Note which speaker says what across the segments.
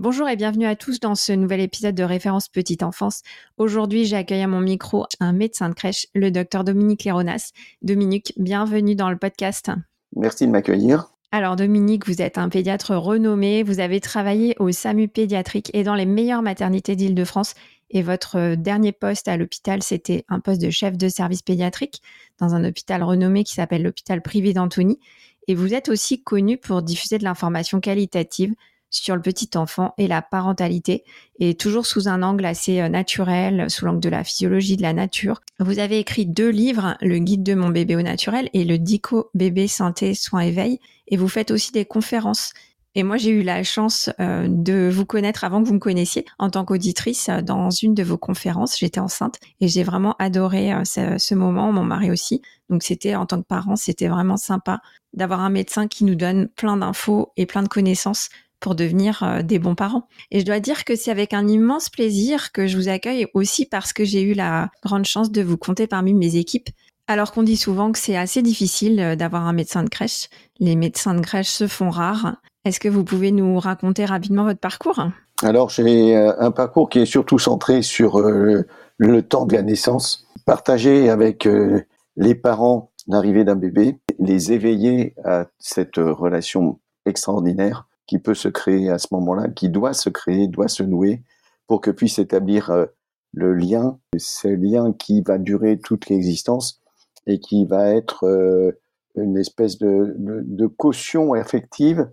Speaker 1: Bonjour et bienvenue à tous dans ce nouvel épisode de Référence Petite Enfance. Aujourd'hui, j'accueille à mon micro un médecin de crèche, le docteur Dominique Léronas. Dominique, bienvenue dans le podcast.
Speaker 2: Merci de m'accueillir.
Speaker 1: Alors Dominique, vous êtes un pédiatre renommé, vous avez travaillé au SAMU pédiatrique et dans les meilleures maternités d'Île-de-France et votre dernier poste à l'hôpital, c'était un poste de chef de service pédiatrique dans un hôpital renommé qui s'appelle l'hôpital privé d'Antony. Et vous êtes aussi connu pour diffuser de l'information qualitative sur le petit enfant et la parentalité, et toujours sous un angle assez euh, naturel, sous l'angle de la physiologie de la nature. Vous avez écrit deux livres, Le guide de mon bébé au naturel et Le Dico bébé santé soins éveil, et vous faites aussi des conférences. Et moi, j'ai eu la chance euh, de vous connaître avant que vous me connaissiez en tant qu'auditrice euh, dans une de vos conférences. J'étais enceinte et j'ai vraiment adoré ce, ce, moment, mon mari aussi. Donc c'était en tant que parent, c'était vraiment sympa d'avoir un médecin qui nous donne plein d'infos et plein de connaissances pour devenir euh, des bons parents. Et je dois dire que c'est avec un immense plaisir que je vous accueille aussi parce que j'ai eu la grande chance de vous compter parmi mes équipes. Alors qu'on dit souvent que c'est assez difficile euh, d'avoir un médecin de crèche, les médecins de crèche se font rares. Est-ce que vous pouvez nous raconter rapidement votre parcours?
Speaker 2: Alors j'ai euh, un parcours qui est surtout centré sur le temps de la naissance, partagé avec les parents l'arrivée d'un bébé, les éveiller à cette relation extraordinaire qui peut se créer à ce moment-là, qui doit se créer, doit se nouer pour que puisse établir euh, le lien, ce lien qui va durer toute l'existence et qui va être euh, une espèce de, de, caution affective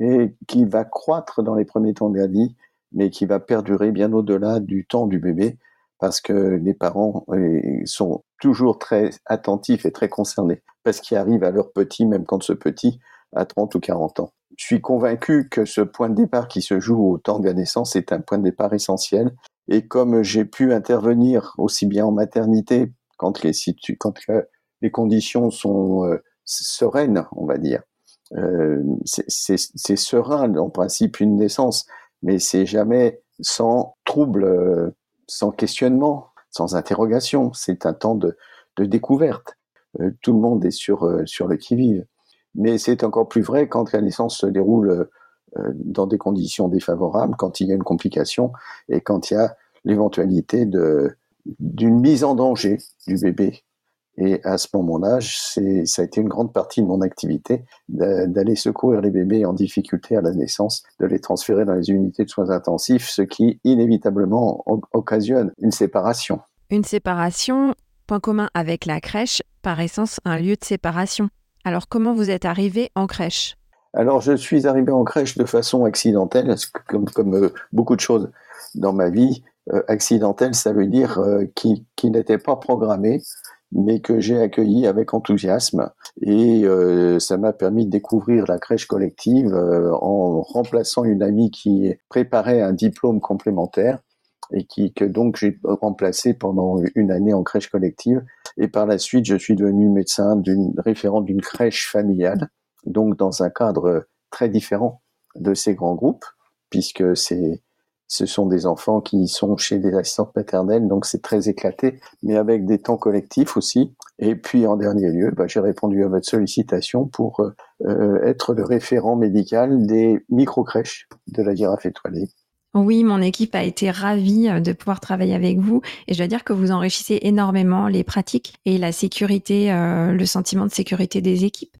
Speaker 2: et qui va croître dans les premiers temps de la vie, mais qui va perdurer bien au-delà du temps du bébé, parce que les parents euh, sont toujours très attentifs et très concernés, parce qu'ils arrivent à leur petit, même quand ce petit a 30 ou 40 ans. Je suis convaincu que ce point de départ qui se joue au temps de la naissance est un point de départ essentiel. Et comme j'ai pu intervenir aussi bien en maternité quand les, conditions sont euh, sereines, on va dire, euh, c'est serein en principe une naissance, mais c'est jamais sans trouble, euh, sans questionnement, sans interrogation. C'est un temps de, découverte. Tout le monde est sur, sur le qui-vive. Mais c'est encore plus vrai quand la naissance se déroule euh, dans des conditions défavorables, quand il y a une complication et quand il y a l'éventualité d'une mise en danger du bébé. Et à ce moment-là, ça a été une grande partie de mon activité d'aller secourir les bébés en difficulté à la naissance, de les transférer dans les unités de soins intensifs, ce qui inévitablement occasionne une séparation.
Speaker 1: Une séparation, point commun avec la crèche, par essence un lieu de séparation. Alors, comment vous êtes arrivé en crèche?
Speaker 2: Alors, je suis arrivé en crèche de façon accidentelle, comme, euh, beaucoup de choses dans ma vie. Euh, accidentelle, ça veut dire euh, qui n'était pas programmé, mais que j'ai accueilli avec enthousiasme. Et ça m'a permis de découvrir la crèche collective en remplaçant une amie qui préparait un diplôme complémentaire et qui que donc j'ai remplacé pendant une année en crèche collective. Et par la suite, je suis devenu médecin référent d'une crèche familiale, donc dans un cadre très différent de ces grands groupes, puisque c'est ce sont des enfants qui sont chez des assistantes maternelles, donc c'est très éclaté, mais avec des temps collectifs aussi. Et puis en dernier lieu, bah, j'ai répondu à votre sollicitation pour euh, être le référent médical des micro-crèches de la girafe étoilée.
Speaker 1: Oui, mon équipe a été ravie euh, de pouvoir travailler avec vous et je dois dire que vous enrichissez énormément les pratiques et la sécurité, euh, le sentiment de sécurité des équipes.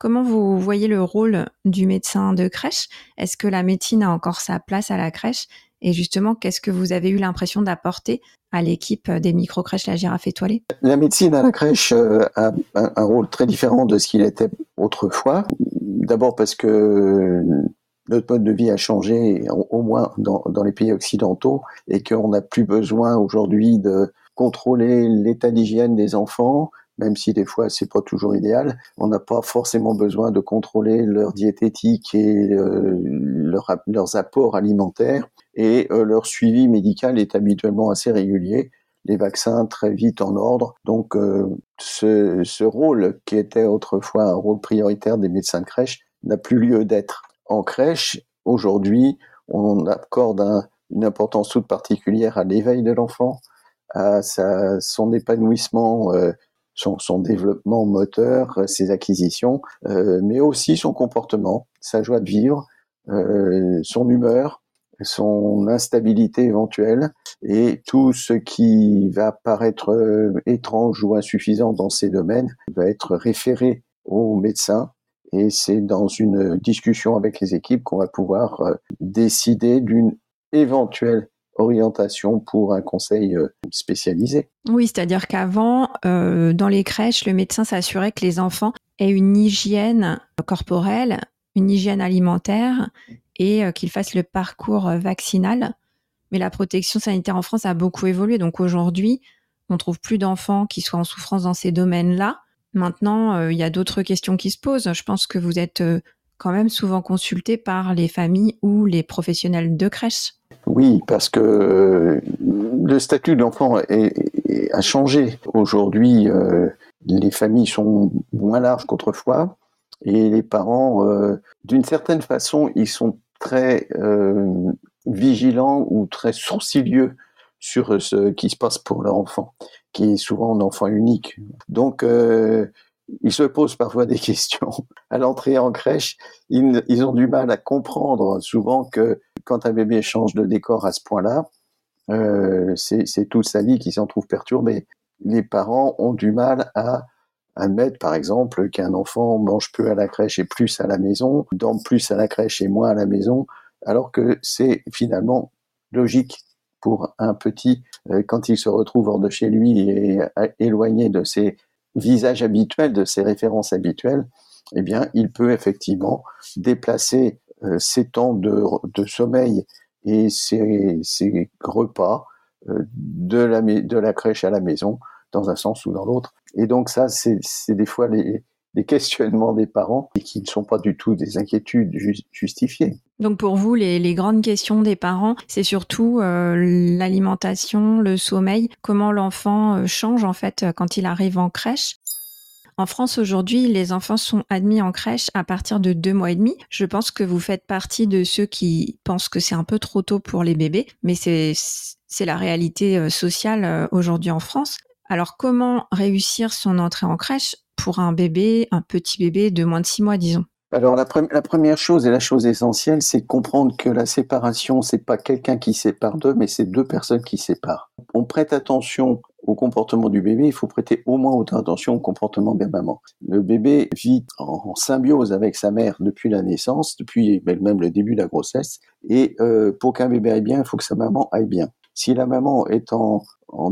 Speaker 1: Comment vous voyez le rôle du médecin de crèche? Est-ce que la médecine a encore sa place à la crèche? Et justement, qu'est-ce que vous avez eu l'impression d'apporter à l'équipe des micro-crèches La Girafe étoilée?
Speaker 2: La médecine à la crèche euh, a un rôle très différent de ce qu'il était autrefois. D'abord parce que notre mode de vie a changé, au moins dans, les pays occidentaux, et qu'on n'a plus besoin aujourd'hui de contrôler l'état d'hygiène des enfants, même si des fois c'est pas toujours idéal. On n'a pas forcément besoin de contrôler leur diététique et euh, leur, leurs apports alimentaires, et euh, leur suivi médical est habituellement assez régulier. Les vaccins très vite en ordre. Donc euh, ce rôle qui était autrefois un rôle prioritaire des médecins de crèche n'a plus lieu d'être en crèche, aujourd'hui, on accorde une importance toute particulière à l'éveil de l'enfant, à son épanouissement, euh, son, développement moteur, ses acquisitions, euh, mais aussi son comportement, sa joie de vivre, euh, son humeur, son instabilité éventuelle. Et tout ce qui va paraître étrange ou insuffisant dans ces domaines va être référé au médecin et c'est dans une discussion avec les équipes qu'on va pouvoir euh, décider d'une éventuelle orientation pour un conseil euh, spécialisé.
Speaker 1: Oui, c'est-à-dire qu'avant, euh, dans les crèches, le médecin s'assurait que les enfants aient une hygiène corporelle, une hygiène alimentaire et qu'ils fassent le parcours vaccinal. Mais la protection sanitaire en France a beaucoup évolué. Donc aujourd'hui, on trouve plus d'enfants qui soient en souffrance dans ces domaines-là. Maintenant, euh, il y a d'autres questions qui se posent. Je pense que vous êtes euh, quand même souvent consulté par les familles ou les professionnels de crèche.
Speaker 2: Oui, parce que euh, le statut de a changé. Aujourd'hui, les familles sont moins larges qu'autrefois et les parents, d'une certaine façon, ils sont très vigilants ou très sourcilieux sur ce qui se passe pour leur enfant qui est souvent un enfant unique. Donc, euh, ils se posent parfois des questions. À l'entrée en crèche, ils, ils, ont du mal à comprendre souvent que quand un bébé change de décor à ce point-là, euh, c'est toute sa vie qui s'en trouve perturbée. Les parents ont du mal à admettre, par exemple, qu'un enfant mange peu à la crèche et plus à la maison, dort plus à la crèche et moins à la maison, alors que c'est finalement logique pour un petit euh, quand il se retrouve hors de chez lui et euh, éloigné de ses visages habituels, de ses références habituelles, eh bien, il peut effectivement déplacer euh, ses temps de, sommeil et ses, repas de, la, crèche à la maison, dans un sens ou dans l'autre. Et donc ça, c'est des fois les, questionnements des parents qui ne sont pas du tout des inquiétudes justifiées.
Speaker 1: Donc pour vous, les, grandes questions des parents, c'est surtout euh, l'alimentation, le sommeil, comment l'enfant euh, change en fait quand il arrive en crèche? En France aujourd'hui, les enfants sont admis en crèche à partir de deux mois et demi. Je pense que vous faites partie de ceux qui pensent que c'est un peu trop tôt pour les bébés, mais c'est la réalité euh, sociale aujourd'hui en France. Alors comment réussir son entrée en crèche pour un bébé, un petit bébé de moins de six mois, disons?
Speaker 2: Alors la, première chose et la chose essentielle, c'est comprendre que la séparation, c'est pas quelqu'un qui sépare deux, mais c'est deux personnes qui séparent. On prête attention au comportement du bébé, il faut prêter au moins autant attention au comportement de la maman. Le bébé vit en, symbiose avec sa mère depuis la naissance, depuis même le début de la grossesse, et euh, pour qu'un bébé aille bien, il faut que sa maman aille bien. Si la maman est en,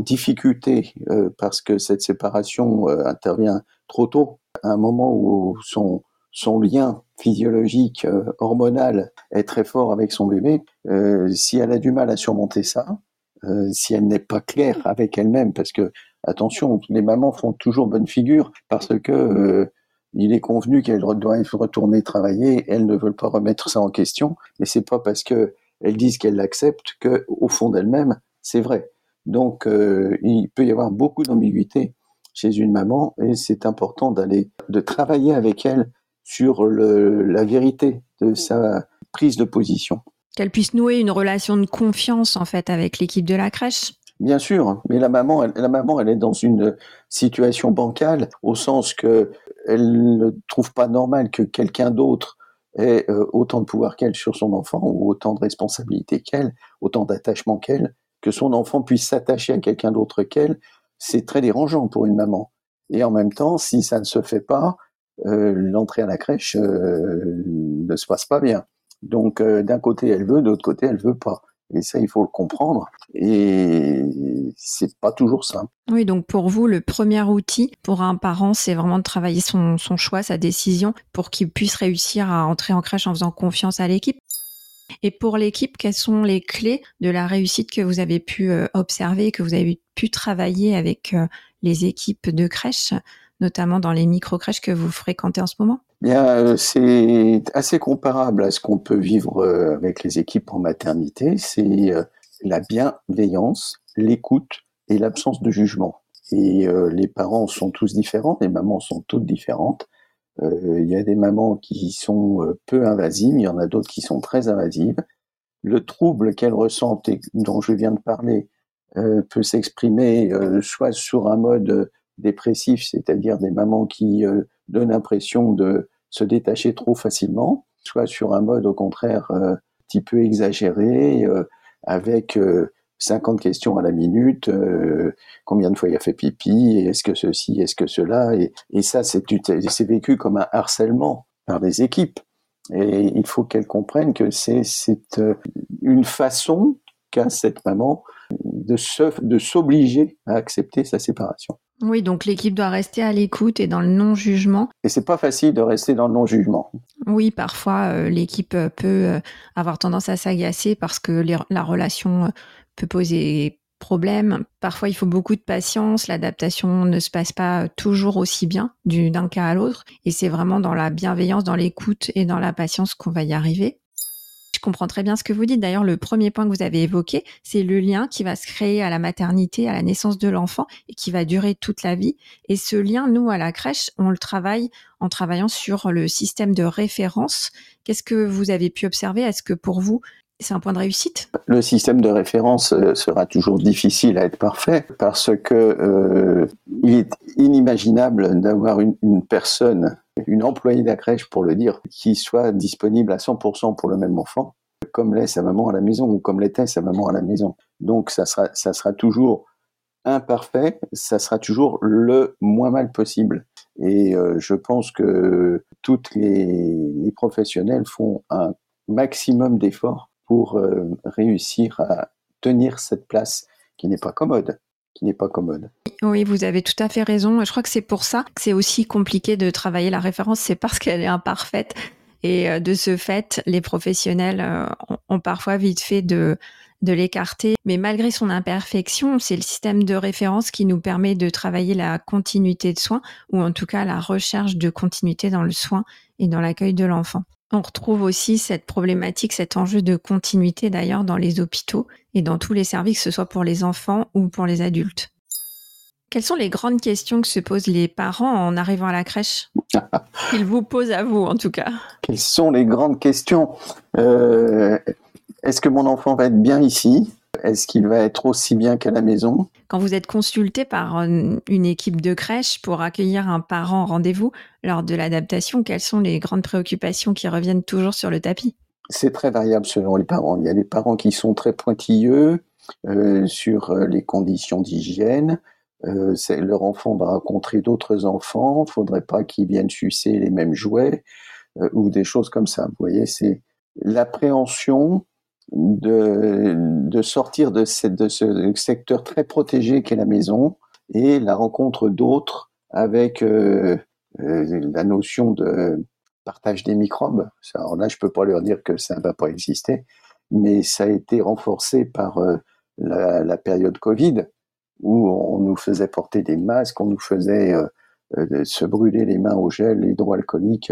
Speaker 2: difficulté euh, parce que cette séparation euh, intervient trop tôt, à un moment où son, son lien physiologique, euh, hormonal est très fort avec son bébé, euh, si elle a du mal à surmonter ça, euh, si elle n'est pas claire avec elle-même, parce que attention, les mamans font toujours bonne figure parce que il est convenu qu'elles doivent retourner travailler, elles ne veulent pas remettre ça en question, mais c'est pas parce que elles disent qu'elles l'acceptent que, au fond d'elles-mêmes, c'est vrai. Donc, il peut y avoir beaucoup d'ambiguïté chez une maman et c'est important d'aller, de travailler avec elle sur le, la vérité de sa prise de position.
Speaker 1: Qu'elle puisse nouer une relation de confiance en fait avec l'équipe de la crèche.
Speaker 2: Bien sûr, mais la maman, elle, la maman, elle est dans une situation bancale au sens que elle ne trouve pas normal que quelqu'un d'autre ait euh, autant de pouvoir qu'elle sur son enfant ou autant de responsabilité qu'elle, autant d'attachement qu'elle, que son enfant puisse s'attacher à quelqu'un d'autre qu'elle c'est très dérangeant pour une maman. Et en même temps, si ça ne se fait pas, l'entrée à la crèche ne se passe pas bien. Donc d'un côté elle veut, de l'autre côté elle veut pas. Et ça, il faut le comprendre. Et c'est pas toujours simple.
Speaker 1: Oui, donc pour vous, le premier outil pour un parent, c'est vraiment de travailler son, son choix, sa décision, pour qu'il puisse réussir à entrer en crèche en faisant confiance à l'équipe. Et pour l'équipe, quelles sont les clés de la réussite que vous avez pu euh, observer, que vous avez pu travailler avec euh, les équipes de crèche, notamment dans les micro-crèches que vous fréquentez en ce moment?
Speaker 2: Bien, euh, c'est assez comparable à ce qu'on peut vivre avec les équipes en maternité. C'est la bienveillance, l'écoute et l'absence de jugement. Et les parents sont tous différents, les mamans sont toutes différentes. Euh, il y a des mamans qui sont euh, peu invasives, il y en a d'autres qui sont très invasives. Le trouble qu'elles ressentent et dont je viens de parler euh, peut s'exprimer soit sur un mode dépressif, c'est-à-dire des mamans qui donnent l'impression de se détacher trop facilement, soit sur un mode au contraire un petit peu exagéré, avec 50 questions à la minute, euh, combien de fois il a fait pipi, est-ce que ceci, est-ce que cela, et, ça c'est vécu comme un harcèlement par les équipes. Et il faut qu'elles comprennent que c'est euh, une façon qu'a cette maman de s'obliger à accepter sa séparation.
Speaker 1: Oui, donc l'équipe doit rester à l'écoute et dans le non-jugement.
Speaker 2: Et c'est pas facile de rester dans le non-jugement.
Speaker 1: Oui, parfois euh, l'équipe peut avoir tendance à s'agacer parce que la relation peut poser problème. Parfois, il faut beaucoup de patience. L'adaptation ne se passe pas toujours aussi bien d'un cas à l'autre. Et c'est vraiment dans la bienveillance, dans l'écoute et dans la patience qu'on va y arriver. Je comprends très bien ce que vous dites. D'ailleurs, le premier point que vous avez évoqué, c'est le lien qui va se créer à la maternité, à la naissance de l'enfant et qui va durer toute la vie. Et ce lien, nous, à la crèche, on le travaille en travaillant sur le système de référence. Qu'est-ce que vous avez pu observer? Est-ce que pour vous, c'est un point de réussite?
Speaker 2: Le système de référence euh, sera toujours difficile à être parfait parce que euh, il est inimaginable d'avoir une, personne, une employée de la crèche pour le dire, qui soit disponible à 100% pour le même enfant, comme l'est sa maman à la maison ou comme l'était sa maman à la maison. Donc ça sera, ça sera toujours imparfait, ça sera toujours le moins mal possible. Et euh, je pense que toutes les, professionnels font un maximum d'efforts pour euh, réussir à tenir cette place qui n'est pas commode qui n'est pas commode.
Speaker 1: Oui, vous avez tout à fait raison. Je crois que c'est pour ça que c'est aussi compliqué de travailler la référence, c'est parce qu'elle est imparfaite. Et euh, de ce fait, les professionnels euh, ont parfois vite fait de, de l'écarter. Mais malgré son imperfection, c'est le système de référence qui nous permet de travailler la continuité de soins, ou en tout cas la recherche de continuité dans le soin et dans l'accueil de l'enfant. On retrouve aussi cette problématique, cet enjeu de continuité d'ailleurs dans les hôpitaux et dans tous les services, que ce soit pour les enfants ou pour les adultes. Quelles sont les grandes questions que se posent les parents en arrivant à la crèche Qu'ils vous posent à vous en tout cas.
Speaker 2: Quelles sont les grandes questions euh, Est-ce que mon enfant va être bien ici? Est-ce qu'il va être aussi bien qu'à la maison?
Speaker 1: Quand vous êtes consulté par une équipe de crèche pour accueillir un parent rendez-vous lors de l'adaptation, quelles sont les grandes préoccupations qui reviennent toujours sur le tapis?
Speaker 2: C'est très variable selon les parents. Il y a des parents qui sont très pointilleux euh, sur euh, les conditions d'hygiène. Euh, leur enfant va rencontrer d'autres enfants. Faudrait pas qu'ils viennent sucer les mêmes jouets ou des choses comme ça. Vous voyez, c'est l'appréhension de, de sortir de, cette, de ce secteur très protégé qu'est la maison et la rencontre d'autres avec euh, euh, la notion de partage des microbes. Alors là, je peux pas leur dire que ça ne va pas exister, mais ça a été renforcé par euh, la, la, période Covid où on nous faisait porter des masques, on nous faisait se brûler les mains au gel hydroalcoolique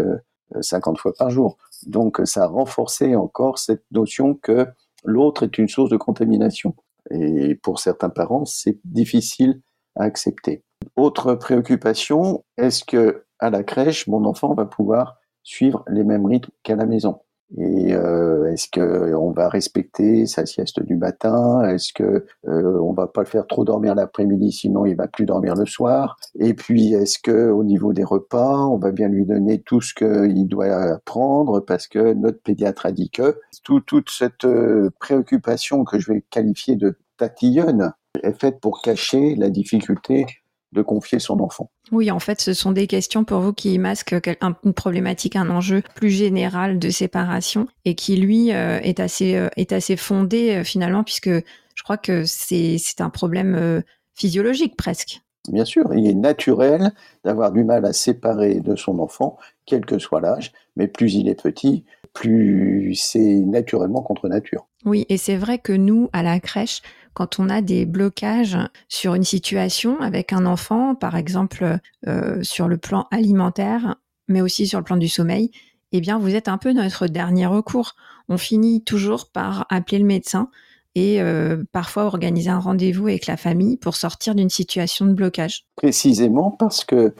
Speaker 2: 50 fois par jour. Donc ça a renforcé encore cette notion que l'autre est une source de contamination. Et pour certains parents, c'est difficile à accepter. Autre préoccupation, est-ce que à la crèche, mon enfant va pouvoir suivre les mêmes rythmes qu'à la maison? Et euh, est-ce que on va respecter sa sieste du matin? Est-ce que euh, on va pas le faire trop dormir l'après-midi, sinon il va plus dormir le soir? Et puis est-ce que au niveau des repas, on va bien lui donner tout ce qu'il doit prendre? Parce que notre pédiatre a dit que toute cette euh, préoccupation que je vais qualifier de tatillonne est faite pour cacher la difficulté de confier son enfant.
Speaker 1: Oui, en fait, ce sont des questions pour vous qui masquent une problématique, un enjeu plus général de séparation et qui, lui, euh, est assez, euh, est assez fondé euh, finalement, puisque je crois que c'est un problème physiologique presque.
Speaker 2: Bien sûr, il est naturel d'avoir du mal à séparer de son enfant, quel que soit l'âge, mais plus il est petit, plus c'est naturellement contre nature.
Speaker 1: Oui, et c'est vrai que nous, à la crèche, quand on a des blocages sur une situation avec un enfant, par exemple euh, sur le plan alimentaire, mais aussi sur le plan du sommeil, eh bien, vous êtes un peu notre dernier recours. On finit toujours par appeler le médecin et euh, parfois organiser un rendez-vous avec la famille pour sortir d'une situation de blocage.
Speaker 2: Précisément parce que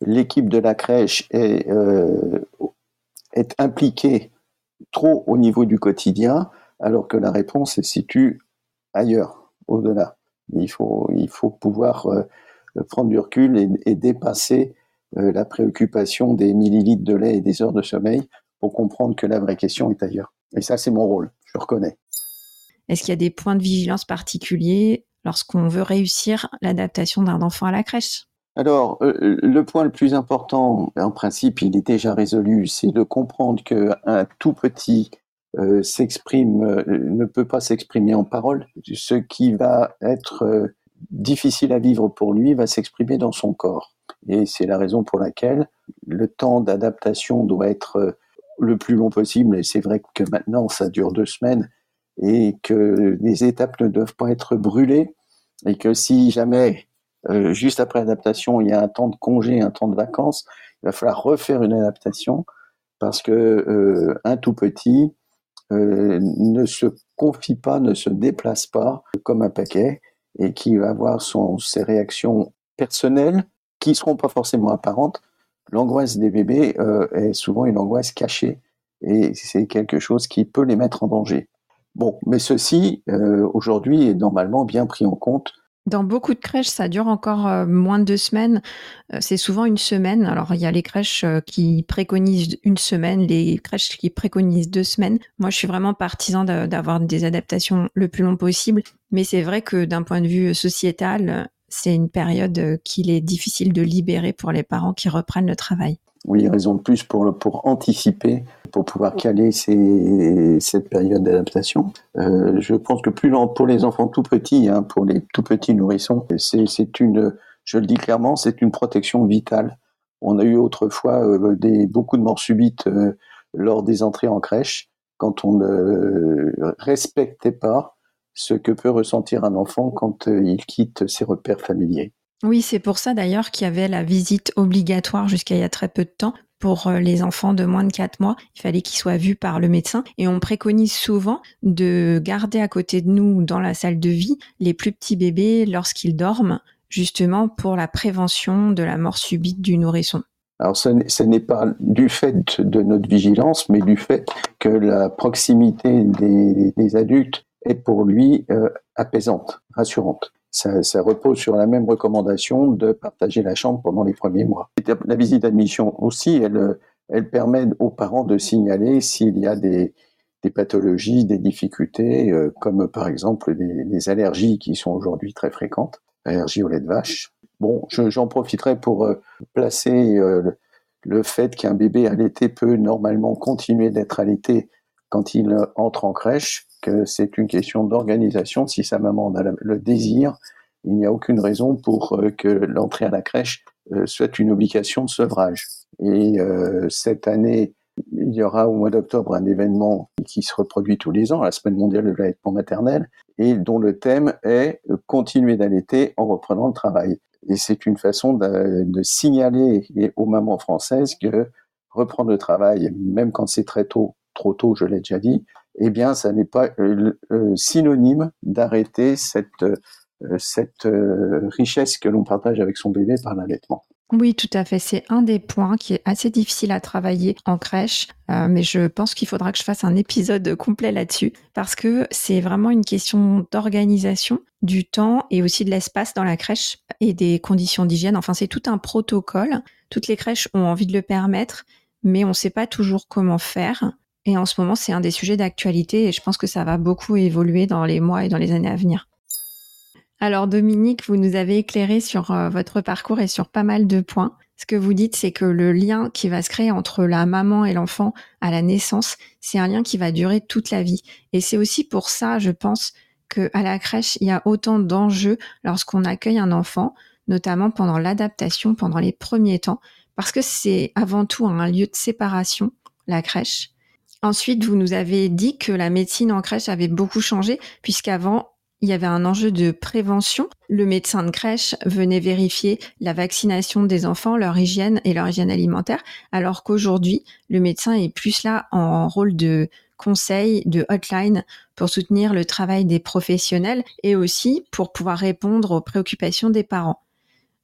Speaker 2: l'équipe de la crèche est, euh, impliquée trop au niveau du quotidien, alors que la réponse se situe ailleurs au-delà. Il faut, il faut pouvoir euh, prendre du recul et, dépasser la préoccupation des millilitres de lait et des heures de sommeil pour comprendre que la vraie question est ailleurs. Et ça, c'est mon rôle, je reconnais.
Speaker 1: Est-ce qu'il y a des points de vigilance particuliers lorsqu'on veut réussir l'adaptation d'un enfant à la crèche?
Speaker 2: Alors, euh, le point le plus important, en principe, il est déjà résolu, c'est de comprendre qu'un tout petit euh, s'exprime, euh, ne peut pas s'exprimer en parole. Ce qui va être difficile à vivre pour lui va s'exprimer dans son corps. Et c'est la raison pour laquelle le temps d'adaptation doit être le plus long possible. Et c'est vrai que maintenant, ça dure deux semaines et que les étapes ne doivent pas être brûlées et que si jamais, juste après l'adaptation, il y a un temps de congé, un temps de vacances, il va falloir refaire une adaptation parce que un tout petit, euh, ne se confie pas, ne se déplace pas comme un paquet et qui va avoir ses réactions personnelles qui seront pas forcément apparentes. L'angoisse des bébés euh, est souvent une angoisse cachée et c'est quelque chose qui peut les mettre en danger. Bon, mais ceci, euh, aujourd'hui, est normalement bien pris en compte
Speaker 1: dans beaucoup de crèches, ça dure encore euh, moins de deux semaines. Euh, c'est souvent une semaine. Alors, il y a les crèches qui préconisent une semaine, les crèches qui préconisent deux semaines. Moi, je suis vraiment partisan d'avoir des adaptations le plus long possible. Mais c'est vrai que d'un point de vue sociétal, c'est une période qu'il est difficile de libérer pour les parents qui reprennent le travail.
Speaker 2: Oui, raison de plus pour, pour anticiper, pour pouvoir caler ces, cette période d'adaptation. Euh, je pense que plus pour les enfants tout petits, hein, pour les tout petits nourrissons, c'est une, je le dis clairement, c'est une protection vitale. On a eu autrefois euh, des, beaucoup de morts subites euh, lors des entrées en crèche, quand on ne respectait pas ce que peut ressentir un enfant quand il quitte ses repères familiers.
Speaker 1: Oui, c'est pour ça d'ailleurs qu'il y avait la visite obligatoire jusqu'à il y a très peu de temps pour euh, les enfants de moins de 4 mois. Il fallait qu'ils soient vus par le médecin. Et on préconise souvent de garder à côté de nous dans la salle de vie les plus petits bébés lorsqu'ils dorment, justement pour la prévention de la mort subite du nourrisson.
Speaker 2: Alors ce n'est pas du fait de notre vigilance, mais du fait que la proximité des, adultes est pour lui euh, apaisante, rassurante ça, repose sur la même recommandation de partager la chambre pendant les premiers mois. La visite d'admission aussi, elle, elle permet aux parents de signaler s'il y a des, des pathologies, des difficultés, euh, comme par exemple des, allergies qui sont aujourd'hui très fréquentes, allergies au lait de vache. Bon, j'en profiterai pour euh, placer euh, le fait qu'un bébé allaité peut normalement continuer d'être allaité quand il entre en crèche, que c'est une question d'organisation. Si sa maman a le désir, il n'y a aucune raison pour euh, que l'entrée à la crèche euh, soit une obligation de sevrage. Et euh, cette année, il y aura au mois d'octobre un événement qui se reproduit tous les ans, la Semaine mondiale de l'allaitement maternel, et dont le thème est continuer d'allaiter en reprenant le travail. Et c'est une façon de, de, signaler aux mamans françaises que reprendre le travail, même quand c'est très tôt, trop tôt, je l'ai déjà dit, eh bien, ça n'est pas euh, euh, synonyme d'arrêter cette, euh, cette richesse que l'on partage avec son bébé par l'allaitement.
Speaker 1: Oui, tout à fait. C'est un des points qui est assez difficile à travailler en crèche, mais je pense qu'il faudra que je fasse un épisode complet là-dessus parce que c'est vraiment une question d'organisation du temps et aussi de l'espace dans la crèche et des conditions d'hygiène. Enfin, c'est tout un protocole. Toutes les crèches ont envie de le permettre, mais on ne sait pas toujours comment faire. Et en ce moment, c'est un des sujets d'actualité et je pense que ça va beaucoup évoluer dans les mois et dans les années à venir. Alors Dominique, vous nous avez éclairé sur euh, votre parcours et sur pas mal de points. Ce que vous dites, c'est que le lien qui va se créer entre la maman et l'enfant à la naissance, c'est un lien qui va durer toute la vie. Et c'est aussi pour ça, je pense, que à la crèche, il y a autant d'enjeux lorsqu'on accueille un enfant, notamment pendant l'adaptation, pendant les premiers temps, parce que c'est avant tout un lieu de séparation, la crèche. Ensuite, vous nous avez dit que la médecine en crèche avait beaucoup changé, puisqu'avant, il y avait un enjeu de prévention. Le médecin de crèche venait vérifier la vaccination des enfants, leur hygiène et leur hygiène alimentaire, alors qu'aujourd'hui, le médecin est plus là en rôle de conseil, de hotline pour soutenir le travail des professionnels et aussi pour pouvoir répondre aux préoccupations des parents.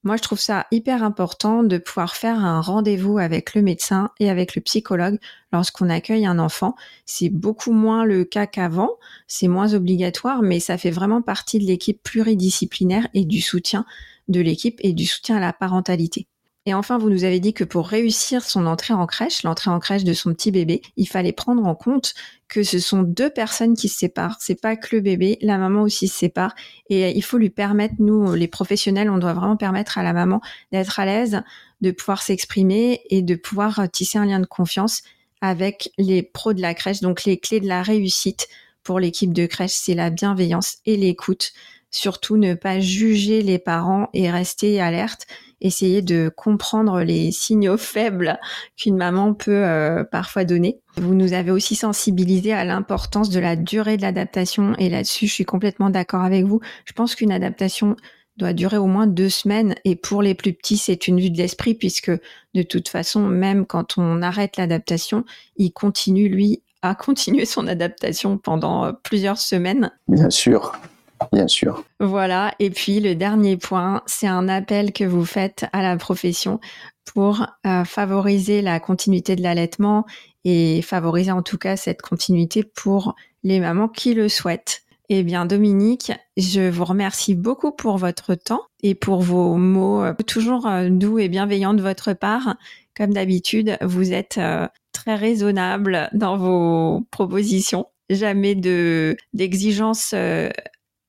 Speaker 1: Moi, je trouve ça hyper important de pouvoir faire un rendez-vous avec le médecin et avec le psychologue lorsqu'on accueille un enfant. C'est beaucoup moins le cas qu'avant, c'est moins obligatoire, mais ça fait vraiment partie de l'équipe pluridisciplinaire et du soutien de l'équipe et du soutien à la parentalité. Et enfin, vous nous avez dit que pour réussir son entrée en crèche, l'entrée en crèche de son petit bébé, il fallait prendre en compte que ce sont deux personnes qui se séparent. C'est pas que le bébé, la maman aussi se sépare. Et il faut lui permettre, nous, les professionnels, on doit vraiment permettre à la maman d'être à l'aise, de pouvoir s'exprimer et de pouvoir tisser un lien de confiance avec les pros de la crèche. Donc, les clés de la réussite pour l'équipe de crèche, c'est la bienveillance et l'écoute. Surtout ne pas juger les parents et rester alerte essayer de comprendre les signaux faibles qu'une maman peut euh, parfois donner. Vous nous avez aussi sensibilisé à l'importance de la durée de l'adaptation et là-dessus, je suis complètement d'accord avec vous. Je pense qu'une adaptation doit durer au moins deux semaines et pour les plus petits, c'est une vue de l'esprit puisque de toute façon, même quand on arrête l'adaptation, il continue, lui, à continuer son adaptation pendant euh, plusieurs semaines.
Speaker 2: Bien sûr. Bien sûr.
Speaker 1: Voilà. Et puis le dernier point, c'est un appel que vous faites à la profession pour euh, favoriser la continuité de l'allaitement et favoriser en tout cas cette continuité pour les mamans qui le souhaitent. Eh bien, Dominique, je vous remercie beaucoup pour votre temps et pour vos mots euh, toujours euh, doux et bienveillants de votre part. Comme d'habitude, vous êtes très raisonnable dans vos propositions. Jamais de d'exigence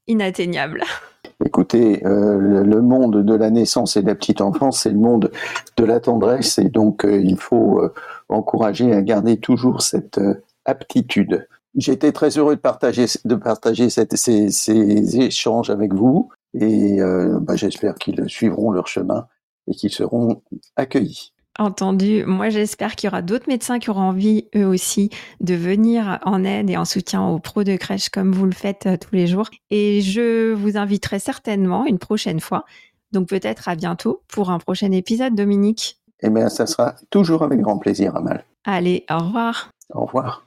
Speaker 1: inatteignable.
Speaker 2: Écoutez, euh, le monde de la naissance et de la petite enfance, c'est le monde de la tendresse et donc euh, il faut euh, encourager à garder toujours cette aptitude. Été très heureux de partager, de partager ces, échanges avec vous et bah, j'espère qu'ils suivront leur chemin et qu'ils seront accueillis.
Speaker 1: Entendu. Moi, j'espère qu'il y aura d'autres médecins qui auront envie, eux aussi, de venir en aide et en soutien aux pros de crèche comme vous le faites euh, tous les jours. Et je vous inviterai certainement une prochaine fois. Donc peut-être à bientôt pour un prochain épisode, Dominique.
Speaker 2: Eh bien, ça sera toujours avec grand plaisir, Amal.
Speaker 1: Allez, au revoir.
Speaker 2: Au revoir.